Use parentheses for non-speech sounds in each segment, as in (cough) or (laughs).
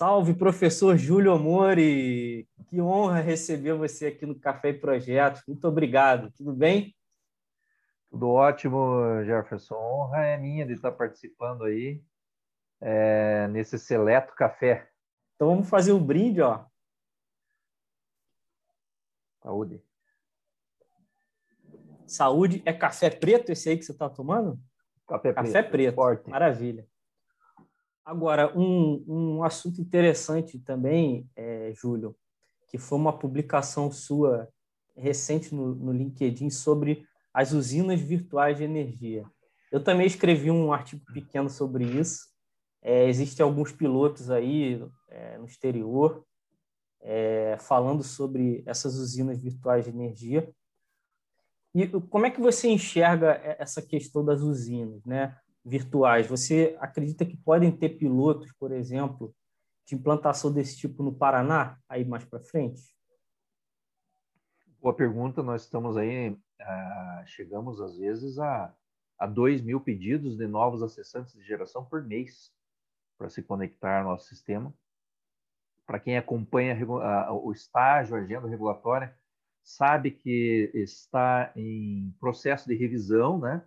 Salve, professor Júlio Amori! Que honra receber você aqui no Café e Projetos. Muito obrigado. Tudo bem? Tudo ótimo, Jefferson. Honra é minha de estar participando aí é, nesse seleto café. Então vamos fazer um brinde, ó. Saúde. Saúde é café preto esse aí que você está tomando? Café, café preto. preto. Forte. Maravilha. Agora, um, um assunto interessante também, é, Júlio, que foi uma publicação sua recente no, no LinkedIn sobre as usinas virtuais de energia. Eu também escrevi um artigo pequeno sobre isso. É, existem alguns pilotos aí é, no exterior é, falando sobre essas usinas virtuais de energia. E como é que você enxerga essa questão das usinas né, virtuais? Você acredita que podem ter pilotos, por exemplo, de implantação desse tipo no Paraná, aí mais para frente? Boa pergunta. Nós estamos aí, uh, chegamos às vezes a, a 2 mil pedidos de novos acessantes de geração por mês para se conectar ao nosso sistema. Para quem acompanha o estágio, a agenda regulatória, sabe que está em processo de revisão, né?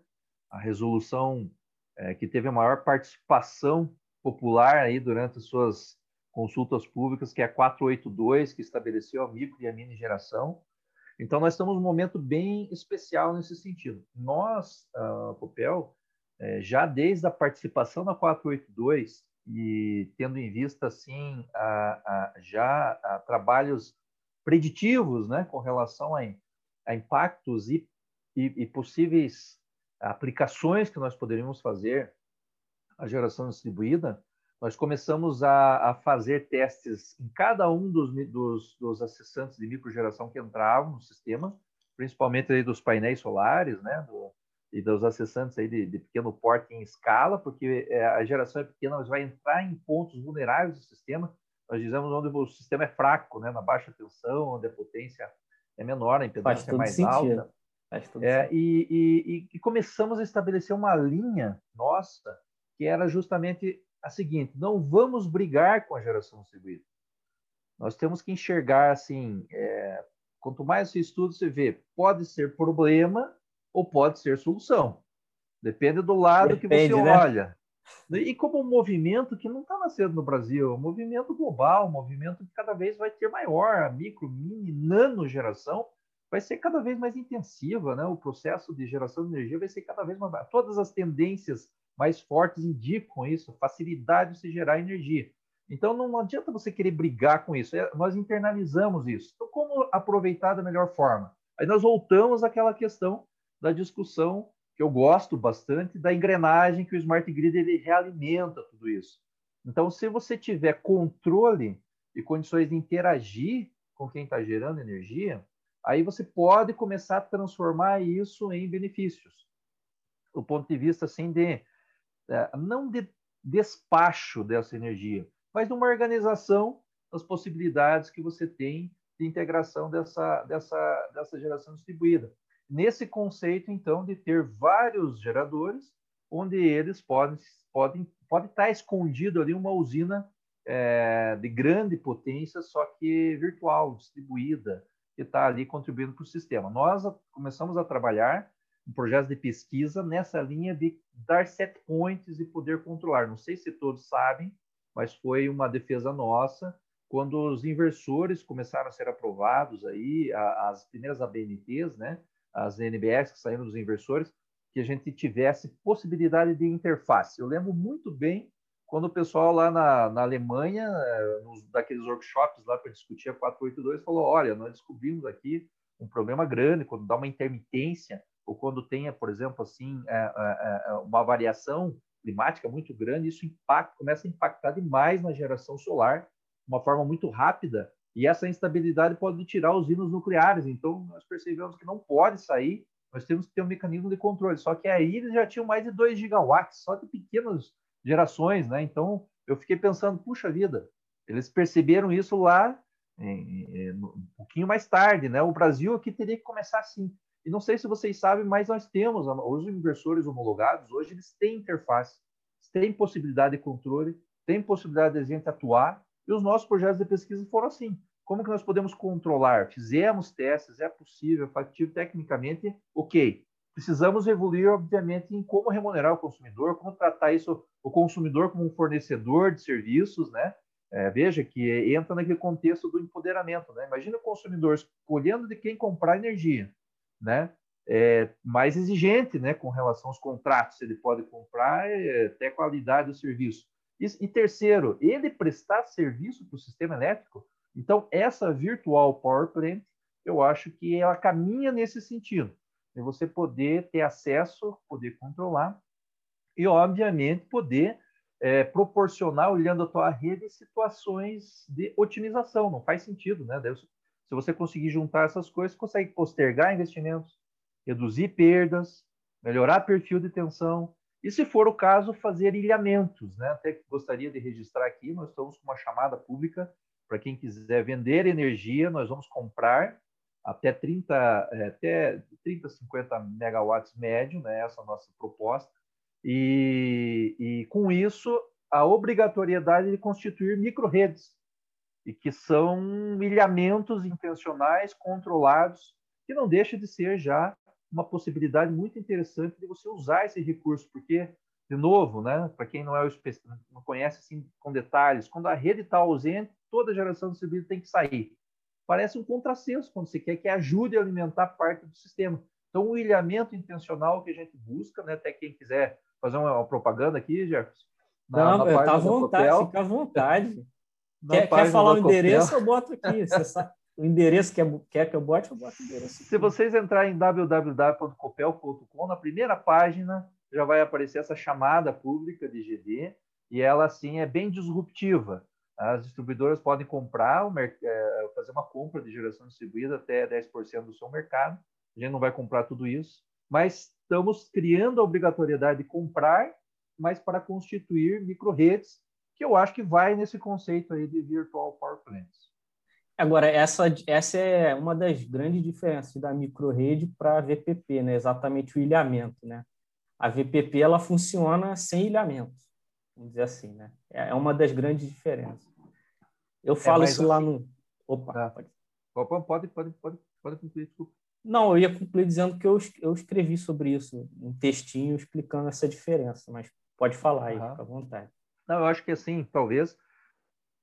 A resolução é, que teve a maior participação popular aí durante as suas consultas públicas, que é a 482, que estabeleceu a micro e a mini geração. Então, nós estamos num momento bem especial nesse sentido. Nós, a Copel, é, já desde a participação na 482 e tendo em vista, assim, a, a, já a trabalhos preditivos né, com relação a impactos e, e, e, possíveis aplicações que nós poderíamos fazer à geração distribuída, nós começamos a, a fazer testes em cada um dos, dos, dos, acessantes de microgeração que entravam no sistema, principalmente aí dos painéis solares, né, do, e dos acessantes aí de, de, pequeno porte em escala, porque é, a geração é pequena, mas vai entrar em pontos vulneráveis do sistema, nós dizemos onde o sistema é fraco, né? na baixa tensão, onde a potência é menor, a impedância é mais sentido. alta. É, e, e, e, começamos a estabelecer uma linha nossa que era justamente a seguinte: não vamos brigar com a geração distribuída. Nós temos que enxergar assim, é, quanto mais você estuda, você vê, pode ser problema ou pode ser solução. Depende do lado Depende, que você né? olha. E como um movimento que não está nascendo no Brasil, é um movimento global, um movimento que cada vez vai ter maior, a micro, mini, nano geração vai ser cada vez mais intensiva, né? O processo de geração de energia vai ser cada vez mais. Todas as tendências mais fortes indicam isso, facilidade de se gerar energia. Então não adianta você querer brigar com isso. É, nós internalizamos isso. Então como aproveitar da melhor forma? Aí nós voltamos àquela questão da discussão que eu gosto bastante da engrenagem que o smart grid ele realimenta tudo isso. Então, se você tiver controle e condições de interagir com quem está gerando energia, aí você pode começar a transformar isso em benefícios. Do ponto de vista assim de é, não de despacho dessa energia, mas de uma organização das possibilidades que você tem de integração dessa, dessa, dessa geração distribuída nesse conceito, então, de ter vários geradores, onde eles podem, podem, pode estar escondido ali uma usina é, de grande potência, só que virtual, distribuída, que está ali contribuindo para o sistema. Nós começamos a trabalhar um projeto de pesquisa nessa linha de dar set points e poder controlar. Não sei se todos sabem, mas foi uma defesa nossa quando os inversores começaram a ser aprovados aí, as primeiras ABNTs, né? as NBS que saíram dos inversores, que a gente tivesse possibilidade de interface. Eu lembro muito bem quando o pessoal lá na, na Alemanha, eh, nos, daqueles workshops lá para discutir a 482, falou: olha, nós descobrimos aqui um problema grande quando dá uma intermitência ou quando tenha, por exemplo, assim, é, é, uma variação climática muito grande, isso impacta, começa a impactar demais na geração solar, de uma forma muito rápida, e essa instabilidade pode tirar os hinos nucleares. Então, nós percebemos que não pode sair, nós temos que ter um mecanismo de controle. Só que aí eles já tinham mais de 2 gigawatts, só de pequenas gerações, né? Então, eu fiquei pensando, puxa vida, eles perceberam isso lá um pouquinho mais tarde, né? O Brasil aqui teria que começar assim. E não sei se vocês sabem, mas nós temos, os inversores homologados, hoje eles têm interface, têm possibilidade de controle, têm possibilidade de a gente atuar E os nossos projetos de pesquisa foram assim. Como que nós podemos controlar? Fizemos testes, é possível, factível tecnicamente, ok. Precisamos evoluir, obviamente, em como remunerar o consumidor, como tratar isso, o consumidor como um fornecedor de serviços, né? É, veja que entra naquele contexto do empoderamento, né? Imagina o consumidor escolhendo de quem comprar energia, né? É, mais exigente, né, com relação aos contratos, ele pode comprar, é, até qualidade do serviço. E, e terceiro, ele prestar serviço para o sistema elétrico. Então, essa virtual power plant, eu acho que ela caminha nesse sentido, de você poder ter acesso, poder controlar e, obviamente, poder é, proporcionar, olhando a tua rede, situações de otimização. Não faz sentido, né? Se você conseguir juntar essas coisas, consegue postergar investimentos, reduzir perdas, melhorar perfil de tensão e, se for o caso, fazer ilhamentos. Né? Até gostaria de registrar aqui, nós estamos com uma chamada pública para quem quiser vender energia, nós vamos comprar até 30, é, até 30, 50 megawatts médio, né? essa é a nossa proposta, e, e com isso a obrigatoriedade de constituir micro-redes, e que são ilhamentos intencionais, controlados, que não deixa de ser já uma possibilidade muito interessante de você usar esse recurso, porque, de novo, né, para quem não é não conhece assim com detalhes, quando a rede está ausente, toda a geração serviço tem que sair. Parece um contrassenso quando você quer que ajude a alimentar parte do sistema. Então, o ilhamento intencional que a gente busca, né, até quem quiser fazer uma, propaganda aqui, Jefferson. Na, não, está à vontade, fica à vontade. (laughs) quer, quer falar o endereço, eu boto aqui. Você sabe o endereço que é, quer que eu bote, eu boto o endereço. Se vocês entrarem em www.copel.com, na primeira página já vai aparecer essa chamada pública de GD, e ela, assim, é bem disruptiva. As distribuidoras podem comprar, é, fazer uma compra de geração distribuída até 10% do seu mercado. A gente não vai comprar tudo isso, mas estamos criando a obrigatoriedade de comprar, mas para constituir micro-redes, que eu acho que vai nesse conceito aí de Virtual Power Plants. Agora, essa, essa é uma das grandes diferenças da microrede para a VPP, né? exatamente o ilhamento. Né? A VPP ela funciona sem ilhamento, vamos dizer assim. Né? É, é uma das grandes diferenças. Eu é, falo é, isso assim, lá no. Opa, tá. pode. Pode, pode, pode, pode concluir, desculpa. Não, eu ia concluir dizendo que eu, eu escrevi sobre isso, um textinho explicando essa diferença, mas pode falar aí, uhum. fica à vontade. Não, eu acho que assim, talvez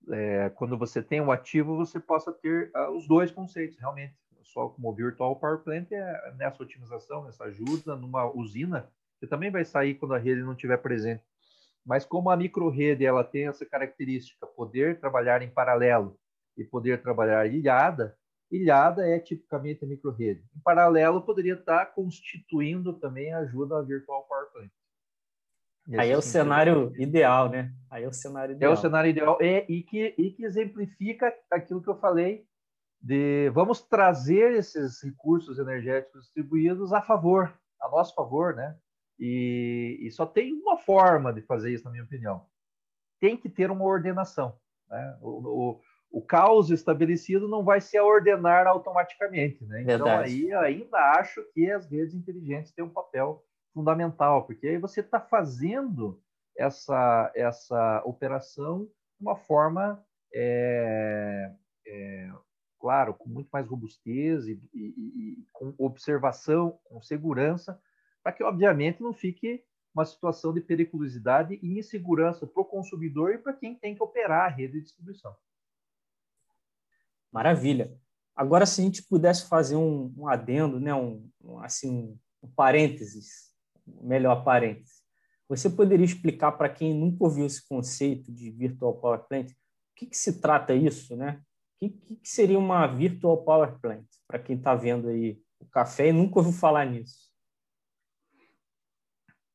é, quando você tem um ativo, você possa ter uh, os dois conceitos, realmente. Só como virtual power plant é nessa otimização, nessa ajuda numa usina, que também vai sair quando a rede não estiver presente. Mas como a micro-rede ela tem essa característica, poder trabalhar em paralelo e poder trabalhar ilhada, ilhada é tipicamente a micro-rede. Em paralelo, poderia estar constituindo também a ajuda à virtual power plant. Aí é o cenário ideal, né? Aí é o cenário ideal. É o cenário ideal é, e, que, e que exemplifica aquilo que eu falei de vamos trazer esses recursos energéticos distribuídos a favor, a nosso favor, né? E, e só tem uma forma de fazer isso, na minha opinião. Tem que ter uma ordenação. Né? O, o, o caos estabelecido não vai se ordenar automaticamente, né? Então Verdade. aí ainda acho que as redes inteligentes têm um papel fundamental, porque aí você está fazendo essa, essa operação de uma forma, é, é, claro, com muito mais robustez e, e, e, com observação, com segurança, para que, obviamente, não fique uma situação de periculosidade e insegurança para o consumidor e para quem tem que operar a rede de distribuição. Maravilha. Agora, se a gente pudesse fazer um, um adendo, né, um, um assim, um parênteses melhor parêntese. Você poderia explicar para quem nunca ouviu esse conceito de Virtual Power Plant, o que, que se trata isso, né? O que, que seria uma Virtual Power Plant, para quem está vendo aí o café e nunca ouviu falar nisso?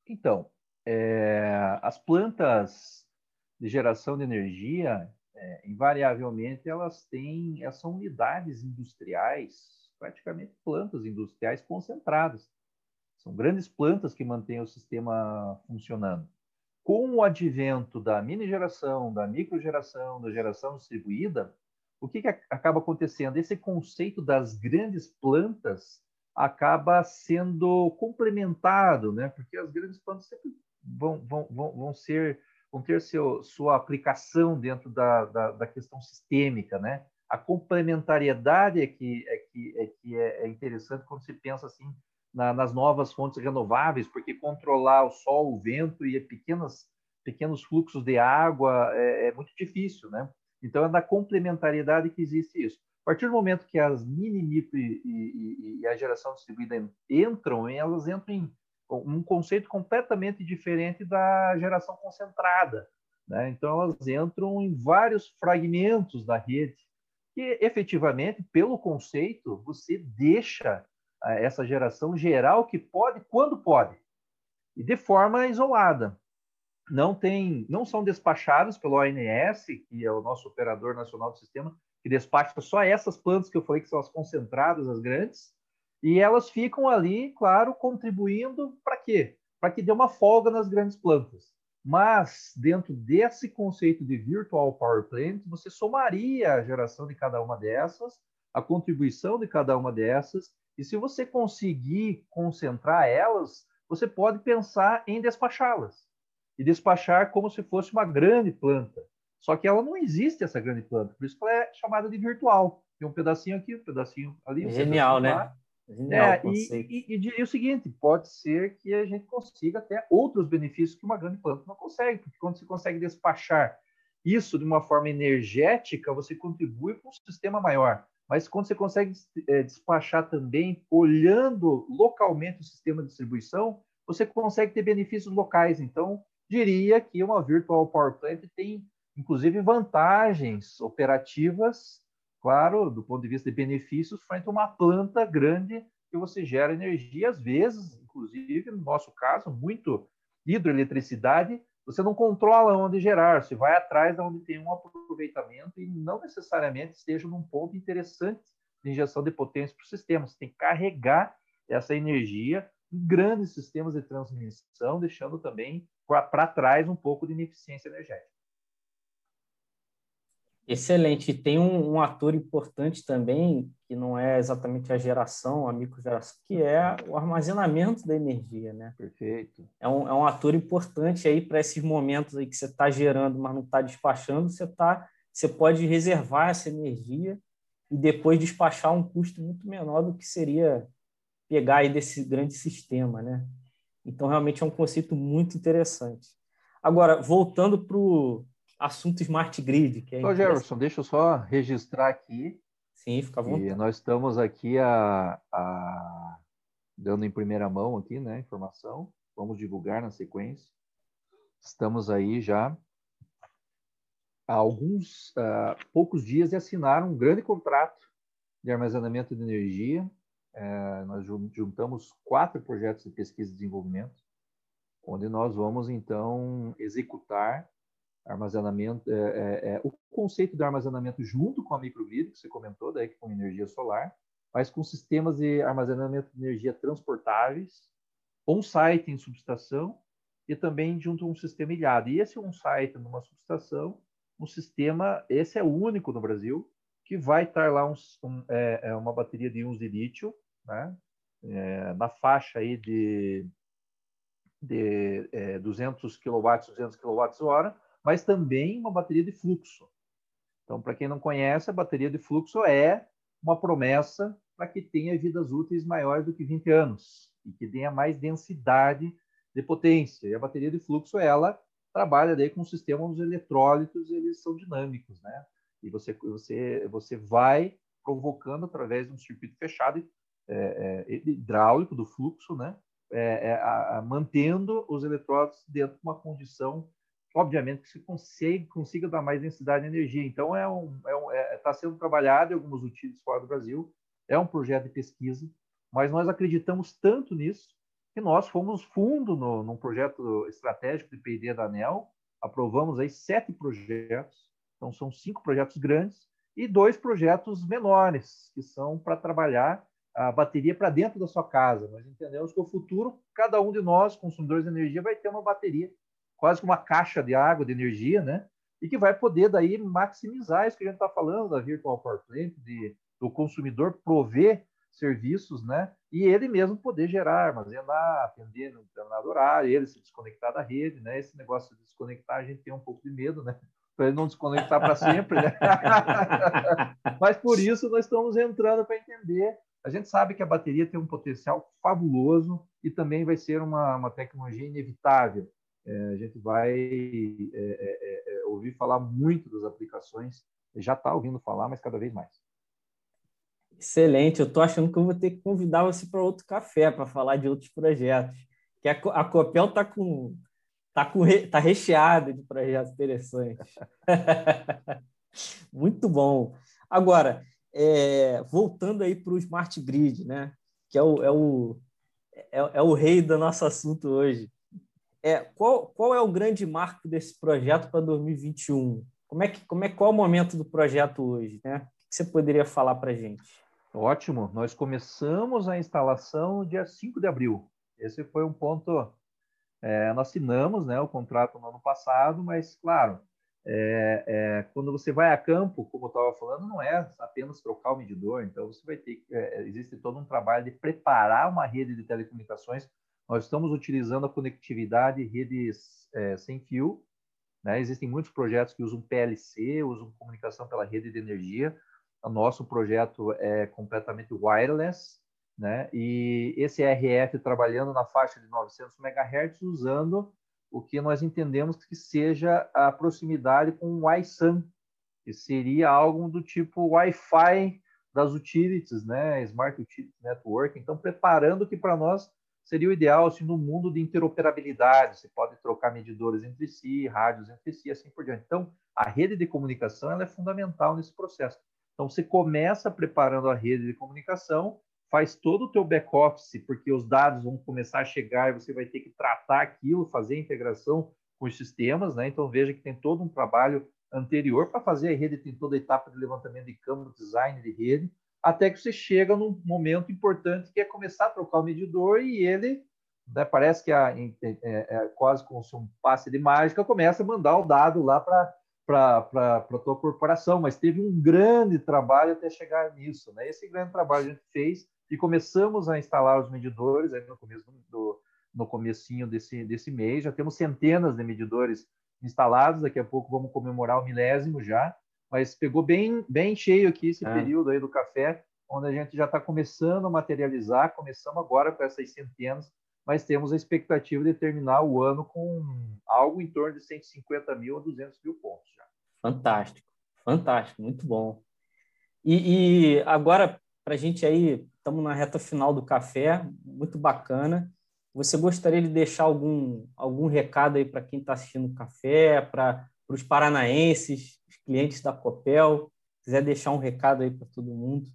Então, é, as plantas de geração de energia, é, invariavelmente, elas têm, elas são unidades industriais, praticamente plantas industriais concentradas. São grandes plantas que mantêm o sistema funcionando. Com o advento da mini geração, da micro geração, da geração distribuída, o que, que acaba acontecendo? Esse conceito das grandes plantas acaba sendo complementado, né? Porque as grandes plantas sempre vão, vão, vão, vão ser vão ter seu, sua aplicação dentro da, da, da, questão sistêmica, né? A complementariedade é que é, que, é, que é, é interessante quando se pensa assim na, nas novas fontes renováveis, porque controlar o sol, o vento e pequenas, pequenos fluxos de água é, é muito difícil, né? Então é na complementariedade que existe isso. A partir do momento que as mini, micro e, e, e a geração distribuída entram, elas entram em um conceito completamente diferente da geração concentrada. Né? Então, elas entram em vários fragmentos da rede, que efetivamente, pelo conceito, você deixa eh, essa geração geral que pode quando pode, e de forma isolada. Não, tem, não são despachados pelo ONS, que é o nosso operador nacional do sistema, que despacha só essas plantas que eu falei que são as concentradas, as grandes, e elas ficam ali, claro, contribuindo para quê? Para que dê uma folga nas grandes plantas. Mas, dentro desse conceito de Virtual Power Plant, você somaria a geração de cada uma dessas, a contribuição de cada uma dessas, e se você conseguir concentrar elas, você pode pensar em despachá-las. E despachar como se fosse uma grande planta. Só que ela não existe, essa grande planta. Por isso que ela é chamada de virtual. Tem um pedacinho aqui, um pedacinho ali. Genial, né? É, e, e, e, diria o seguinte: pode ser que a gente consiga até outros benefícios que uma grande planta não consegue, porque quando você consegue despachar isso de uma forma energética, você contribui para um sistema maior. Mas quando você consegue é, despachar também, olhando localmente o sistema de distribuição, você consegue ter benefícios locais. Então, diria que uma Virtual Power Plant tem, inclusive, vantagens operativas claro, do ponto de vista de benefícios, frente a uma planta grande que você gera energia, às vezes, inclusive, no nosso caso, muito hidroeletricidade, você não controla onde gerar, você vai atrás de onde tem um aproveitamento e não necessariamente esteja num ponto interessante de injeção de potência para o sistema. Você tem que carregar essa energia em grandes sistemas de transmissão, deixando também para trás um pouco de ineficiência energética. Excelente. E tem um, um, ator importante também, que não é exatamente a geração, a microgeração, que é o armazenamento da energia, né? Perfeito. É um, é um ator importante aí para esses momentos aí que você está gerando, mas não está despachando, você, tá, você pode reservar essa energia e depois despachar um custo muito menor do que seria pegar aí desse grande sistema, né? Então, realmente é um conceito muito interessante. Agora, voltando para o assunto Smart Grid. Que é Ô, Jefferson, deixa eu só registrar aqui. Sim, fica bom. nós estamos aqui a, a, dando em primeira mão aqui, né, informação. Vamos divulgar na sequência. Estamos aí já há alguns uh, poucos dias de assinar um grande contrato de armazenamento de energia. Uh, nós juntamos quatro projetos de pesquisa e desenvolvimento, onde nós vamos então executar armazenamento, é, é, é, o conceito de armazenamento junto com a microgrid, que você comentou, daí com energia solar, mas com sistemas de armazenamento de energia transportáveis, on-site em subestação e também junto a um sistema ilhado. E esse on-site numa subestação, um sistema, esse é o único no Brasil, que vai estar lá um, um, é, é uma bateria de íons de lítio, né? É, na faixa aí de, de é, 200 kW, 200 kWh, mas também uma bateria de fluxo. Então, para quem não conhece, a bateria de fluxo é uma promessa para que tenha vidas úteis maiores do que 20 anos e que tenha mais densidade de potência. E a bateria de fluxo, ela trabalha daí com o sistema os eletrólitos, eles são dinâmicos, né? E você, você, você vai provocando através de um circuito fechado é, é, hidráulico do fluxo, né? É, é a, a, mantendo os eletrólitos dentro de uma condição obviamente que se consiga, consiga dar mais densidade de energia. Então, é um, é um, é, está sendo trabalhado em algumas utilidades fora do Brasil, é um projeto de pesquisa, mas nós acreditamos tanto nisso que nós fomos fundo no, num projeto estratégico de P&D da ANEL, aprovamos aí sete projetos, então são cinco projetos grandes e dois projetos menores, que são para trabalhar a bateria para dentro da sua casa. Nós entendemos que o futuro, cada um de nós, consumidores de energia, vai ter uma bateria quase como uma caixa de água, de energia, né? E que vai poder daí maximizar isso que a gente está falando da Virtual Power Plant, de, do consumidor prover serviços, né? e ele mesmo poder gerar, armazenar, atender no determinado horário, ele se desconectar da rede, né? Esse negócio de desconectar a gente tem um pouco de medo, né? Para ele não desconectar para sempre, né? (laughs) Mas por isso nós estamos entrando para entender. A gente sabe que a bateria tem um potencial fabuloso e também vai ser uma, uma tecnologia inevitável. É, a gente vai é, é, ouvir falar muito das aplicações, já está ouvindo falar, mas cada vez mais. Excelente, eu estou achando que eu vou ter que convidar você para outro café para falar de outros projetos. Que a, a Copel está com tá com tá recheada de projetos interessantes. (laughs) Muito bom. Agora, é, voltando aí para o Smart Grid, né? Que é o, é o, é, é, o rei do nosso assunto hoje. É, qual, qual é o grande marco desse projeto para 2021? Como é que, como é, qual é o momento do projeto hoje? Né? O que você poderia falar para a gente? Ótimo. Nós começamos a instalação no dia 5 de abril. Esse foi um ponto. É, nós assinamos né, o contrato no ano passado, mas, claro, é, é, quando você vai a campo, como eu estava falando, não é apenas trocar o medidor. Então, você vai ter. É, existe todo um trabalho de preparar uma rede de telecomunicações. Nós estamos utilizando a conectividade redes é, sem fio. Né? Existem muitos projetos que usam PLC, usam comunicação pela rede de energia o nosso projeto é completamente wireless, né? E esse RF trabalhando na faixa de 900 MHz usando o que nós entendemos que seja a proximidade com o Wi-SAN, que seria algo do tipo Wi-Fi das utilities, né? Smart Utilities Network. Então, preparando que para nós seria o ideal assim, no mundo de interoperabilidade. Você pode trocar medidores entre si, rádios entre si, assim por diante. Então, a rede de comunicação ela é fundamental nesse processo. Então, você começa preparando a rede de comunicação, faz todo o teu back-office, porque os dados vão começar a chegar e você vai ter que tratar aquilo, fazer a integração com os sistemas, né? Então, veja que tem todo um trabalho anterior para fazer a rede, tem toda a etapa de levantamento de campo, design de rede, até que você chega num momento importante que é começar a trocar o medidor e ele, né, parece que a, é, é, é, quase como um passe de mágica, começa a mandar o dado lá para a tua corporação, mas teve um grande trabalho até chegar nisso. Né? Esse grande trabalho a gente fez e começamos a instalar os medidores aí no começo do, no comecinho desse, desse mês. Já temos centenas de medidores instalados, daqui a pouco vamos comemorar o milésimo já, mas pegou bem, bem cheio aqui esse é. período aí do café, onde a gente já está começando a materializar, começamos agora com essas centenas, mas temos a expectativa de terminar o ano com algo em torno de 150 mil a 200 mil pontos já. Fantástico, fantástico, muito bom. E, e agora, para a gente aí, estamos na reta final do café, muito bacana. Você gostaria de deixar algum, algum recado aí para quem está assistindo o café, para os paranaenses, os clientes da Copel? quiser deixar um recado aí para todo mundo.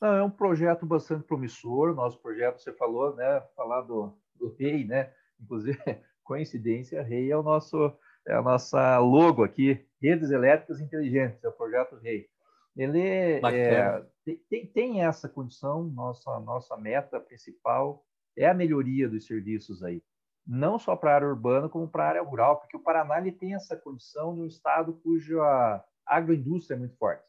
Não, é um projeto bastante promissor. Nosso projeto, você falou, né? Falar do, do rei, né? Inclusive, (laughs) coincidência, rei é o nosso é a nossa logo aqui, redes elétricas inteligentes, é o projeto rei. Ele é, tem, tem essa condição. Nossa nossa meta principal é a melhoria dos serviços aí, não só para a área urbana como para a área rural, porque o Paraná ele tem essa condição de um estado cuja agroindústria é muito forte.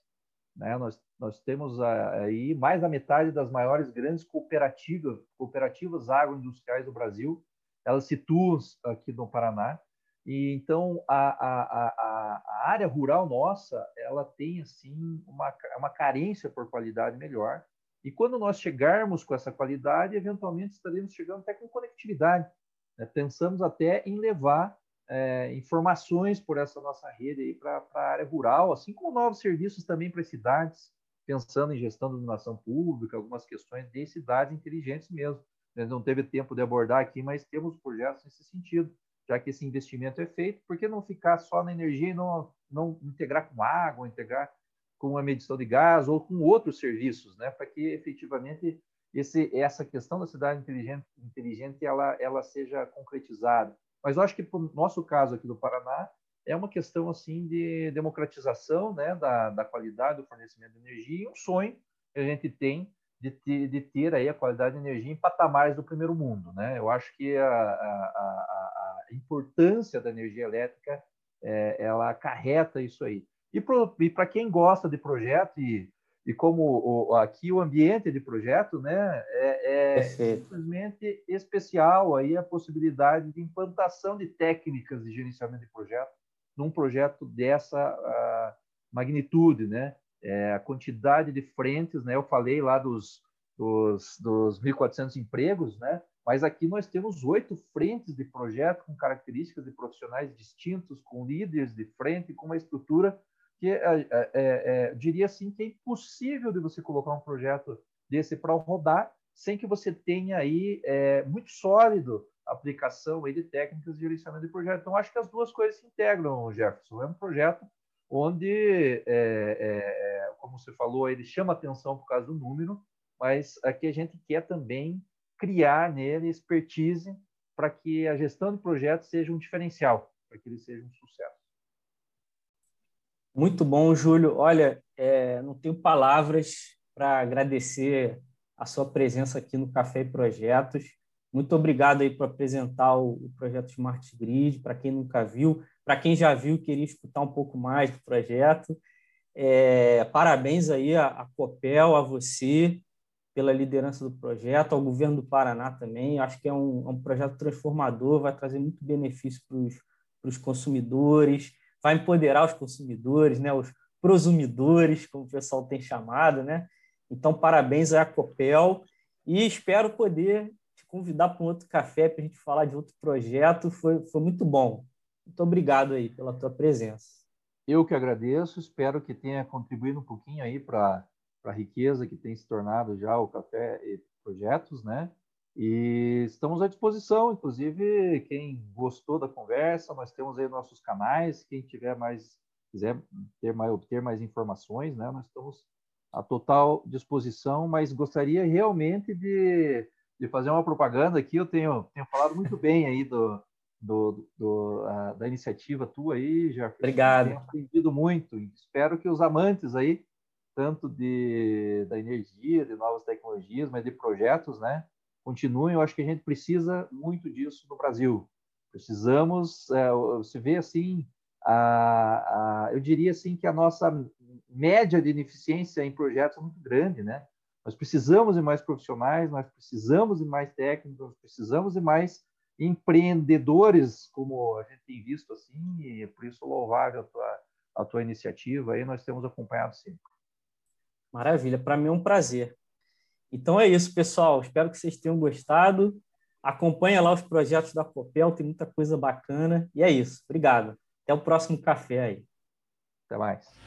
Né? Nós, nós temos aí mais da metade das maiores grandes cooperativas, cooperativas agroindustriais do Brasil, elas situam aqui no Paraná. E então a, a, a, a, área rural nossa, ela tem assim uma, uma carência por qualidade melhor. E quando nós chegarmos com essa qualidade, eventualmente estaremos chegando até com conectividade. Né? Pensamos até em levar é, informações por essa nossa rede para a área rural, assim como novos serviços também para cidades, pensando em gestão da iluminação pública, algumas questões de cidades inteligentes mesmo. Não teve tempo de abordar aqui, mas temos projetos nesse sentido, já que esse investimento é feito, por que não ficar só na energia e não, não integrar com água, integrar com a medição de gás ou com outros serviços, né, para que efetivamente esse, essa questão da cidade inteligente, inteligente ela, ela seja concretizada. Mas eu acho que, para o nosso caso aqui do Paraná, é uma questão assim de democratização né, da, da qualidade do fornecimento de energia e um sonho que a gente tem de ter, de ter aí a qualidade de energia em patamares do primeiro mundo. Né? Eu acho que a, a, a importância da energia elétrica é, ela acarreta isso aí. E para quem gosta de projeto e, e como o, aqui o ambiente de projeto né, é, é simplesmente especial aí a possibilidade de implantação de técnicas de gerenciamento de projeto num projeto dessa magnitude, né? É, a quantidade de frentes, né? Eu falei lá dos, dos, dos 1.400 empregos, né? Mas aqui nós temos oito frentes de projeto com características de profissionais distintos, com líderes de frente, com uma estrutura que é, é, é, é diria assim que é impossível de você colocar um projeto desse para rodar sem que você tenha aí é, muito sólido a aplicação aí de técnicas de gerenciamento de projeto. Então, acho que as duas coisas se integram, Jefferson. É um projeto onde, é, como você falou, ele chama atenção por causa do número, mas aqui a gente quer também criar nele expertise para que a gestão de projetos seja um diferencial, para que ele seja um sucesso. Muito bom, Júlio. Olha, é, não tenho palavras para agradecer a sua presença aqui no Café e Projetos. Muito obrigado aí por apresentar o, projeto Smart Grid, para quem nunca viu, para quem já viu queria escutar um pouco mais do projeto. É, parabéns aí a Copel, a você, pela liderança do projeto, ao governo do Paraná também. Acho que é um, é um projeto transformador, vai trazer muito benefício para os consumidores, vai empoderar os consumidores, né, os prosumidores, como o pessoal tem chamado, né? Então, parabéns à Copel e espero poder te convidar para um outro café para a gente falar de outro projeto. Foi, foi muito bom. Muito obrigado aí pela tua presença. Eu que agradeço, espero que tenha contribuído um pouquinho aí para a riqueza que tem se tornado já o Café e Projetos, né? E estamos à disposição, inclusive quem gostou da conversa, nós temos aí nossos canais, quem tiver mais quiser ter mais obter mais informações, né? Nós estamos à total disposição, mas gostaria realmente de, de fazer uma propaganda aqui. Eu tenho tenho falado muito (laughs) bem aí do, do, do uh, da iniciativa tua aí, já Obrigado. Tenho aprendido muito. Espero que os amantes aí tanto de da energia, de novas tecnologias, mas de projetos, né? Continuem. Eu acho que a gente precisa muito disso no Brasil. Precisamos, é, se vê assim, a, a, eu diria assim que a nossa média de ineficiência em projetos é muito grande, né? Nós precisamos de mais profissionais, nós precisamos de mais técnicos, nós precisamos de mais empreendedores, como a gente tem visto assim, e por isso louvável a tua, a tua iniciativa aí, nós temos acompanhado sempre. Maravilha, para mim é um prazer. Então é isso, pessoal. Espero que vocês tenham gostado. Acompanha lá os projetos da Copel, tem muita coisa bacana. E é isso. Obrigado. Até o próximo café aí. Até mais.